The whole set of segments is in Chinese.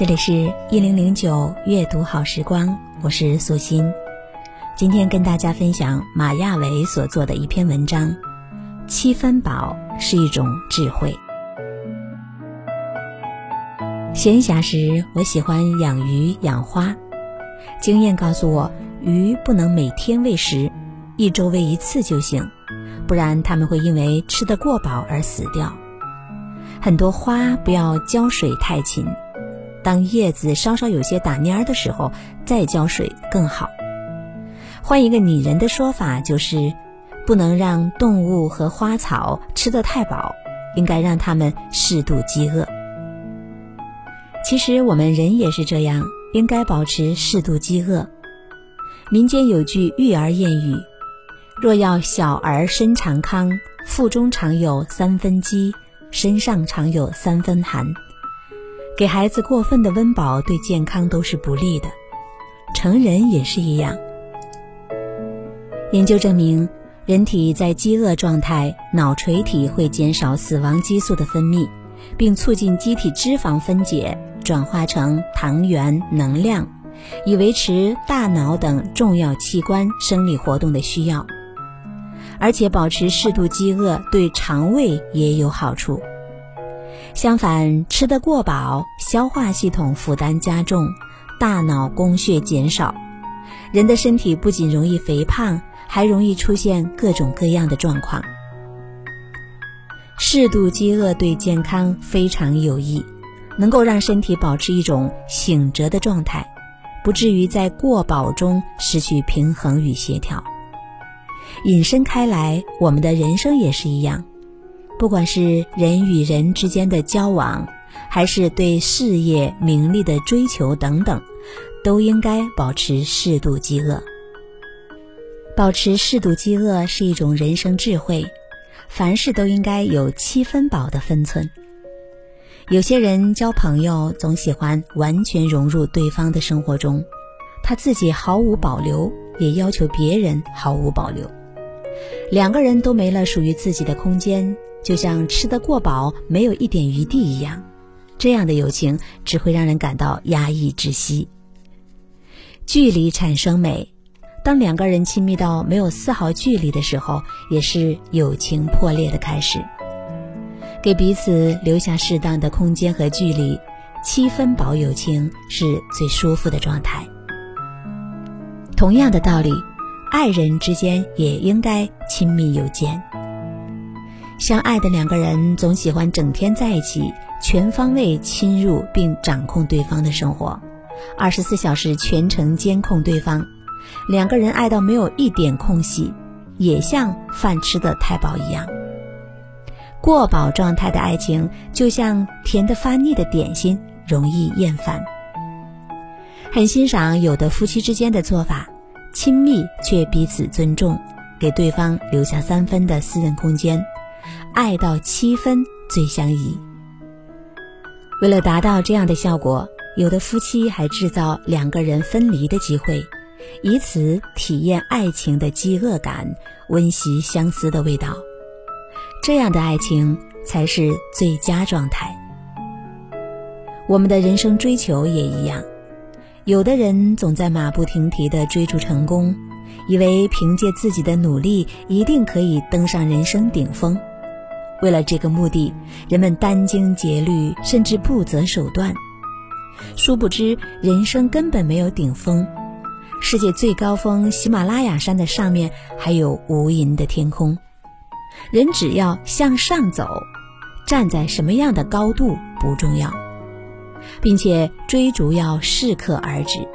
这里是一零零九阅读好时光，我是素心。今天跟大家分享马亚伟所做的一篇文章。七分饱是一种智慧。闲暇时，我喜欢养鱼养花。经验告诉我，鱼不能每天喂食，一周喂一次就行，不然它们会因为吃得过饱而死掉。很多花不要浇水太勤。当叶子稍稍有些打蔫的时候，再浇水更好。换一个拟人的说法，就是不能让动物和花草吃得太饱，应该让它们适度饥饿。其实我们人也是这样，应该保持适度饥饿。民间有句育儿谚语：“若要小儿身常康，腹中常有三分饥，身上常有三分寒。”给孩子过分的温饱对健康都是不利的，成人也是一样。研究证明，人体在饥饿状态，脑垂体会减少死亡激素的分泌，并促进机体脂肪分解转化成糖原能量，以维持大脑等重要器官生理活动的需要。而且，保持适度饥饿对肠胃也有好处。相反，吃得过饱，消化系统负担加重，大脑供血减少，人的身体不仅容易肥胖，还容易出现各种各样的状况。适度饥饿对健康非常有益，能够让身体保持一种醒着的状态，不至于在过饱中失去平衡与协调。引申开来，我们的人生也是一样。不管是人与人之间的交往，还是对事业名利的追求等等，都应该保持适度饥饿。保持适度饥饿是一种人生智慧，凡事都应该有七分饱的分寸。有些人交朋友总喜欢完全融入对方的生活中，他自己毫无保留，也要求别人毫无保留，两个人都没了属于自己的空间。就像吃得过饱，没有一点余地一样，这样的友情只会让人感到压抑窒息。距离产生美，当两个人亲密到没有丝毫距离的时候，也是友情破裂的开始。给彼此留下适当的空间和距离，七分饱友情是最舒服的状态。同样的道理，爱人之间也应该亲密有间。相爱的两个人总喜欢整天在一起，全方位侵入并掌控对方的生活，二十四小时全程监控对方。两个人爱到没有一点空隙，也像饭吃的太饱一样。过饱状态的爱情就像甜得发腻的点心，容易厌烦。很欣赏有的夫妻之间的做法，亲密却彼此尊重，给对方留下三分的私人空间。爱到七分最相宜。为了达到这样的效果，有的夫妻还制造两个人分离的机会，以此体验爱情的饥饿感，温习相思的味道。这样的爱情才是最佳状态。我们的人生追求也一样，有的人总在马不停蹄地追逐成功，以为凭借自己的努力一定可以登上人生顶峰。为了这个目的，人们殚精竭虑，甚至不择手段。殊不知，人生根本没有顶峰。世界最高峰喜马拉雅山的上面还有无垠的天空。人只要向上走，站在什么样的高度不重要，并且追逐要适可而止。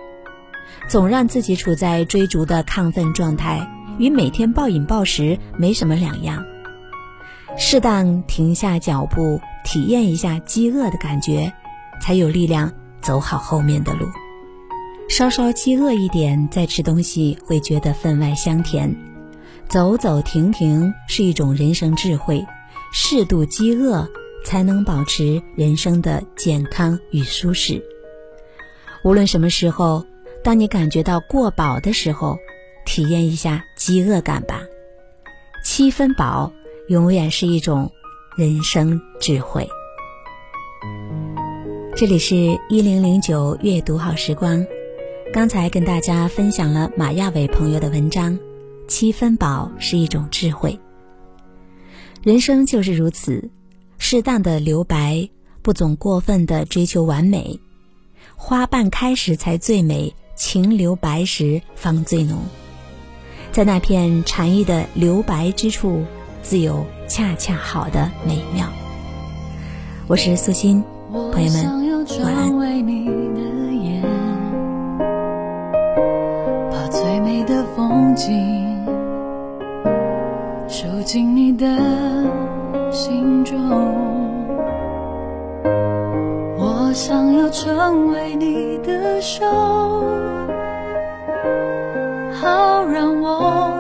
总让自己处在追逐的亢奋状态，与每天暴饮暴食没什么两样。适当停下脚步，体验一下饥饿的感觉，才有力量走好后面的路。稍稍饥饿一点再吃东西，会觉得分外香甜。走走停停是一种人生智慧，适度饥饿才能保持人生的健康与舒适。无论什么时候，当你感觉到过饱的时候，体验一下饥饿感吧。七分饱永远是一种人生智慧。这里是一零零九阅读好时光，刚才跟大家分享了马亚伟朋友的文章。七分饱是一种智慧。人生就是如此，适当的留白，不总过分的追求完美。花瓣开时才最美，情留白时方最浓。在那片禅意的留白之处，自由恰恰好的美妙。我是素心，朋友们晚安。把最美的风景。收进你的心中，我想要成为你的手，好让我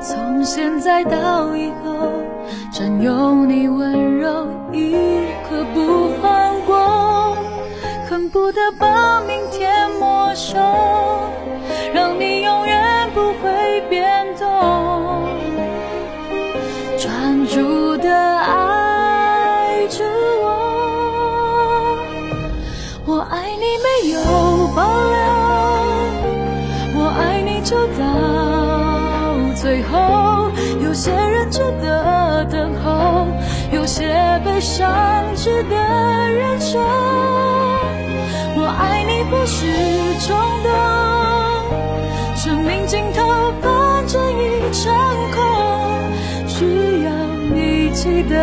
从现在到以后占有你温柔一刻不放过，恨不得把明天没收，让你永远不会变动。专注的爱着我，我爱你没有保留，我爱你就到最后。有些人值得等候，有些悲伤值得忍受。我爱你不是冲动，生命尽头反正一场空。只要你记得，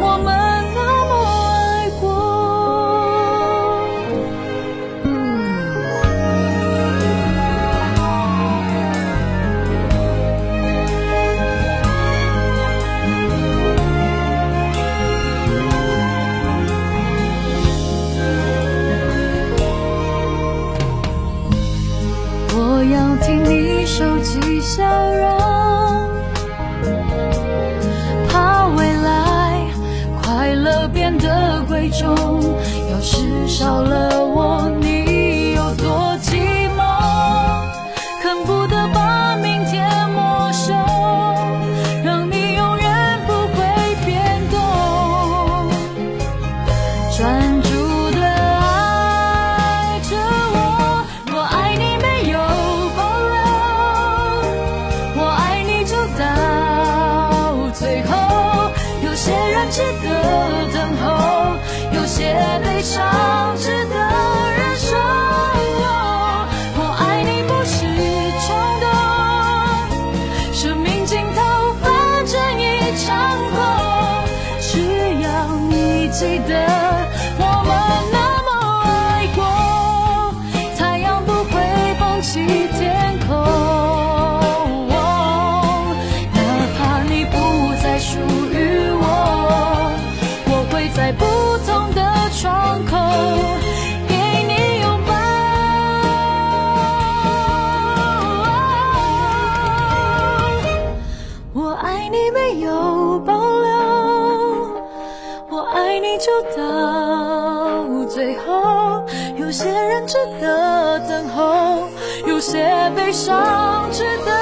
我们收起笑容怕未来快乐变得贵重要是少了我记得。到最后。有些人值得等候，有些悲伤值得